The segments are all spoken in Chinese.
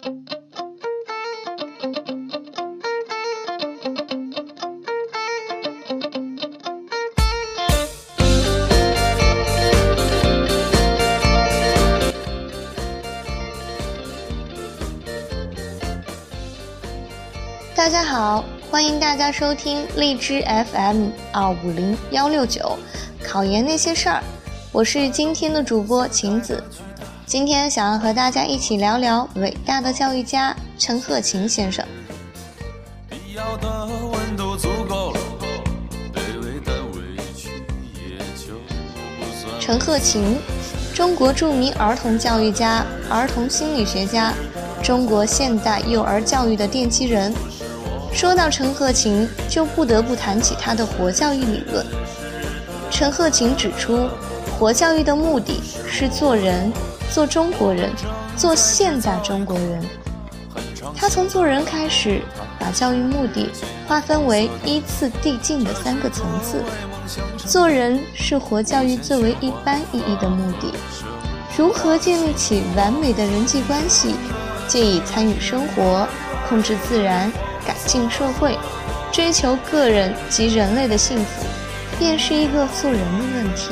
大家好，欢迎大家收听荔枝 FM 二五零幺六九，考研那些事儿，我是今天的主播晴子。今天想要和大家一起聊聊伟大的教育家陈鹤琴先生。陈鹤琴，中国著名儿童教育家、儿童心理学家，中国现代幼儿教育的奠基人。说到陈鹤琴，就不得不谈起他的活教育理论。陈鹤琴指出，活教育的目的是做人，做中国人，做现代中国人。他从做人开始，把教育目的划分为依次递进的三个层次。做人是活教育最为一般意义的目的。如何建立起完美的人际关系，借以参与生活，控制自然。改进社会，追求个人及人类的幸福，便是一个做人的问题。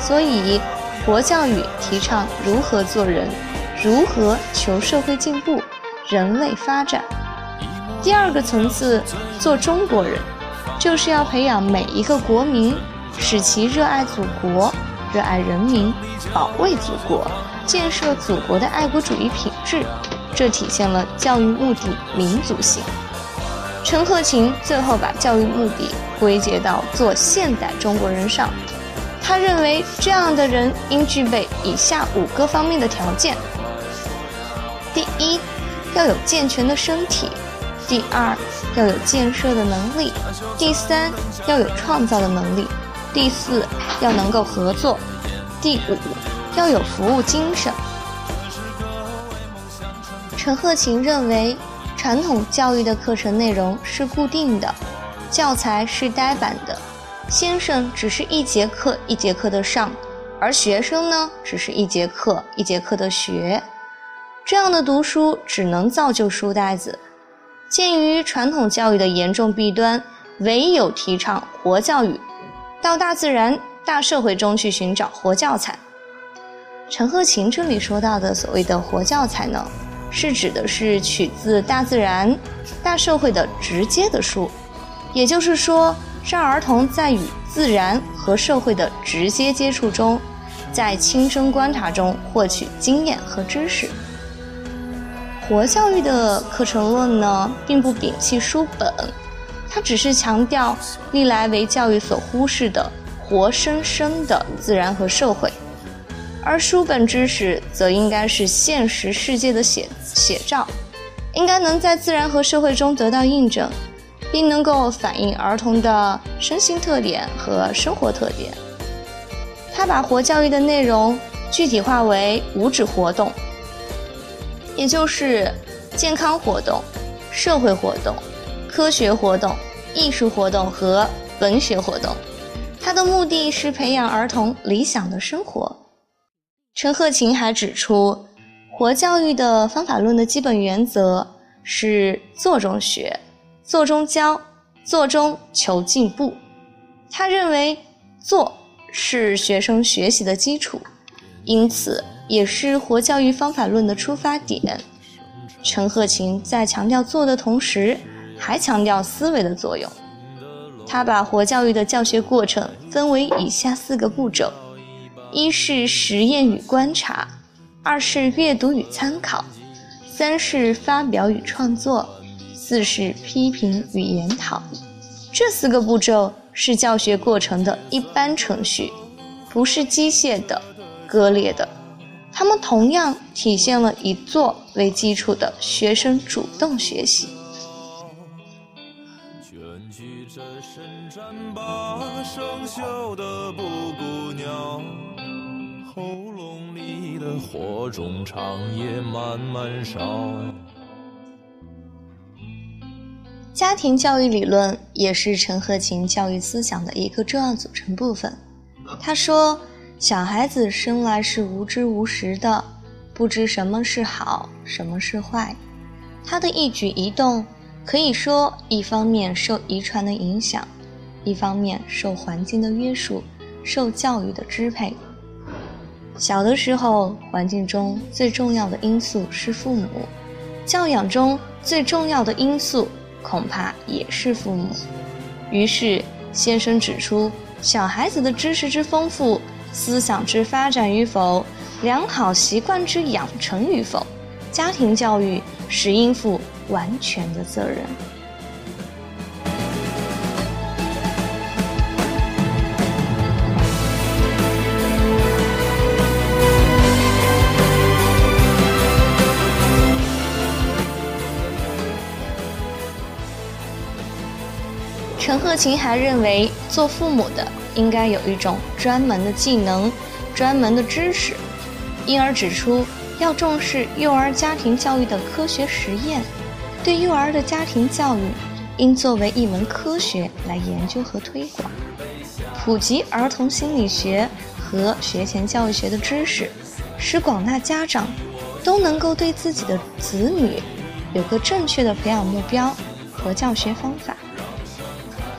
所以，国教育提倡如何做人，如何求社会进步、人类发展。第二个层次，做中国人，就是要培养每一个国民，使其热爱祖国、热爱人民、保卫祖国、建设祖国的爱国主义品质。这体现了教育目的民族性。陈鹤琴最后把教育目的归结到做现代中国人上。他认为这样的人应具备以下五个方面的条件：第一，要有健全的身体；第二，要有建设的能力；第三，要有创造的能力；第四，要能够合作；第五，要有服务精神。陈鹤琴认为，传统教育的课程内容是固定的，教材是呆板的，先生只是一节课一节课的上，而学生呢，只是一节课一节课的学。这样的读书只能造就书呆子。鉴于传统教育的严重弊端，唯有提倡活教育，到大自然、大社会中去寻找活教材。陈鹤琴这里说到的所谓的活教材呢？是指的是取自大自然、大社会的直接的书，也就是说，让儿童在与自然和社会的直接接触中，在亲身观察中获取经验和知识。活教育的课程论呢，并不摒弃书本，它只是强调历来为教育所忽视的活生生的自然和社会。而书本知识则应该是现实世界的写写照，应该能在自然和社会中得到印证，并能够反映儿童的身心特点和生活特点。他把活教育的内容具体化为五指活动，也就是健康活动、社会活动、科学活动、艺术活动和文学活动。他的目的是培养儿童理想的生活。陈鹤琴还指出，活教育的方法论的基本原则是做中学、做中教、做中求进步。他认为，做是学生学习的基础，因此也是活教育方法论的出发点。陈鹤琴在强调做的同时，还强调思维的作用。他把活教育的教学过程分为以下四个步骤。一是实验与观察，二是阅读与参考，三是发表与创作，四是批评与研讨。这四个步骤是教学过程的一般程序，不是机械的、割裂的。它们同样体现了以做为基础的学生主动学习。喉咙里的火种长夜慢慢烧。家庭教育理论也是陈鹤琴教育思想的一个重要组成部分。他说：“小孩子生来是无知无识的，不知什么是好，什么是坏。他的一举一动，可以说一方面受遗传的影响，一方面受环境的约束，受教育的支配。小的时候，环境中最重要的因素是父母，教养中最重要的因素恐怕也是父母。于是，先生指出，小孩子的知识之丰富、思想之发展与否、良好习惯之养成与否，家庭教育是应负完全的责任。陈鹤琴还认为，做父母的应该有一种专门的技能、专门的知识，因而指出要重视幼儿家庭教育的科学实验，对幼儿的家庭教育应作为一门科学来研究和推广，普及儿童心理学和学前教育学的知识，使广大家长都能够对自己的子女有个正确的培养目标和教学方法。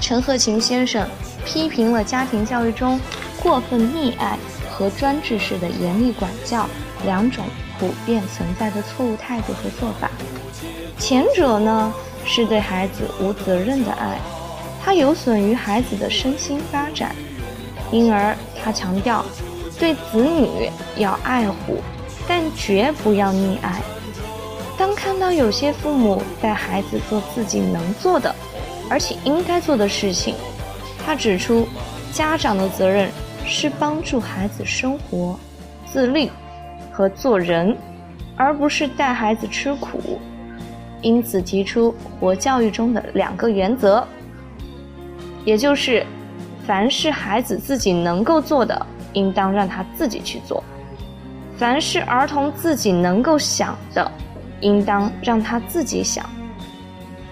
陈鹤琴先生批评了家庭教育中过分溺爱和专制式的严厉管教两种普遍存在的错误态度和做法。前者呢是对孩子无责任的爱，它有损于孩子的身心发展，因而他强调对子女要爱护，但绝不要溺爱。当看到有些父母带孩子做自己能做的。而且应该做的事情，他指出，家长的责任是帮助孩子生活、自立和做人，而不是带孩子吃苦。因此，提出活教育中的两个原则，也就是：凡是孩子自己能够做的，应当让他自己去做；凡是儿童自己能够想的，应当让他自己想。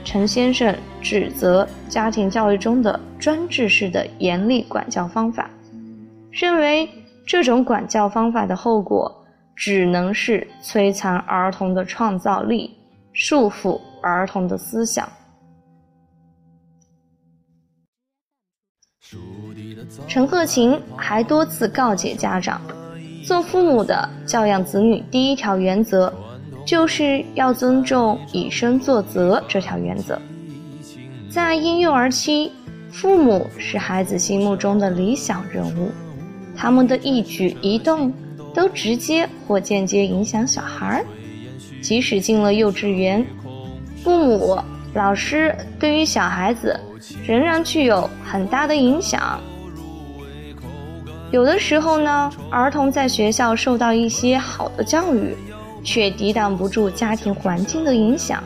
陈先生指责家庭教育中的专制式的严厉管教方法，认为这种管教方法的后果只能是摧残儿童的创造力，束缚儿童的思想。陈鹤琴还多次告诫家长，做父母的教养子女第一条原则。就是要尊重以身作则这条原则。在婴幼儿期，父母是孩子心目中的理想人物，他们的一举一动都直接或间接影响小孩。即使进了幼稚园，父母、老师对于小孩子仍然具有很大的影响。有的时候呢，儿童在学校受到一些好的教育。却抵挡不住家庭环境的影响，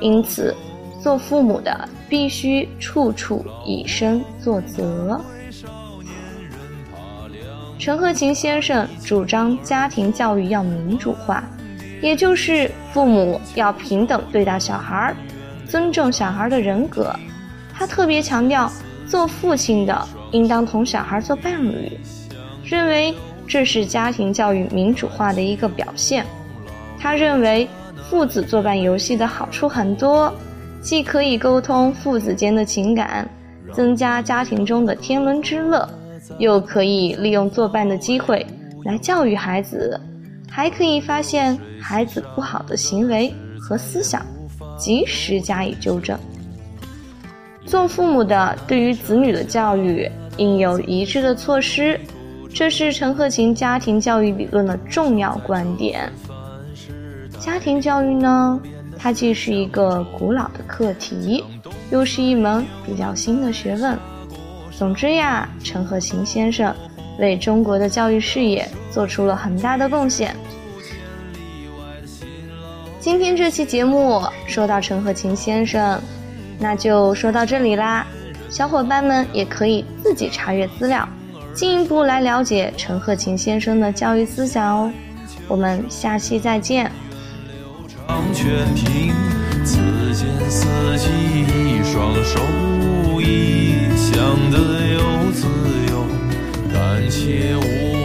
因此，做父母的必须处处以身作则。陈鹤琴先生主张家庭教育要民主化，也就是父母要平等对待小孩儿，尊重小孩的人格。他特别强调，做父亲的应当同小孩做伴侣，认为这是家庭教育民主化的一个表现。他认为父子作伴游戏的好处很多，既可以沟通父子间的情感，增加家庭中的天伦之乐，又可以利用作伴的机会来教育孩子，还可以发现孩子不好的行为和思想，及时加以纠正。做父母的对于子女的教育应有一致的措施，这是陈鹤琴家庭教育理论的重要观点。家庭教育呢，它既是一个古老的课题，又是一门比较新的学问。总之呀，陈鹤琴先生为中国的教育事业做出了很大的贡献。今天这期节目说到陈鹤琴先生，那就说到这里啦。小伙伴们也可以自己查阅资料，进一步来了解陈鹤琴先生的教育思想哦。我们下期再见。长全凭此间四季一双手无意，想得有自由，但且无。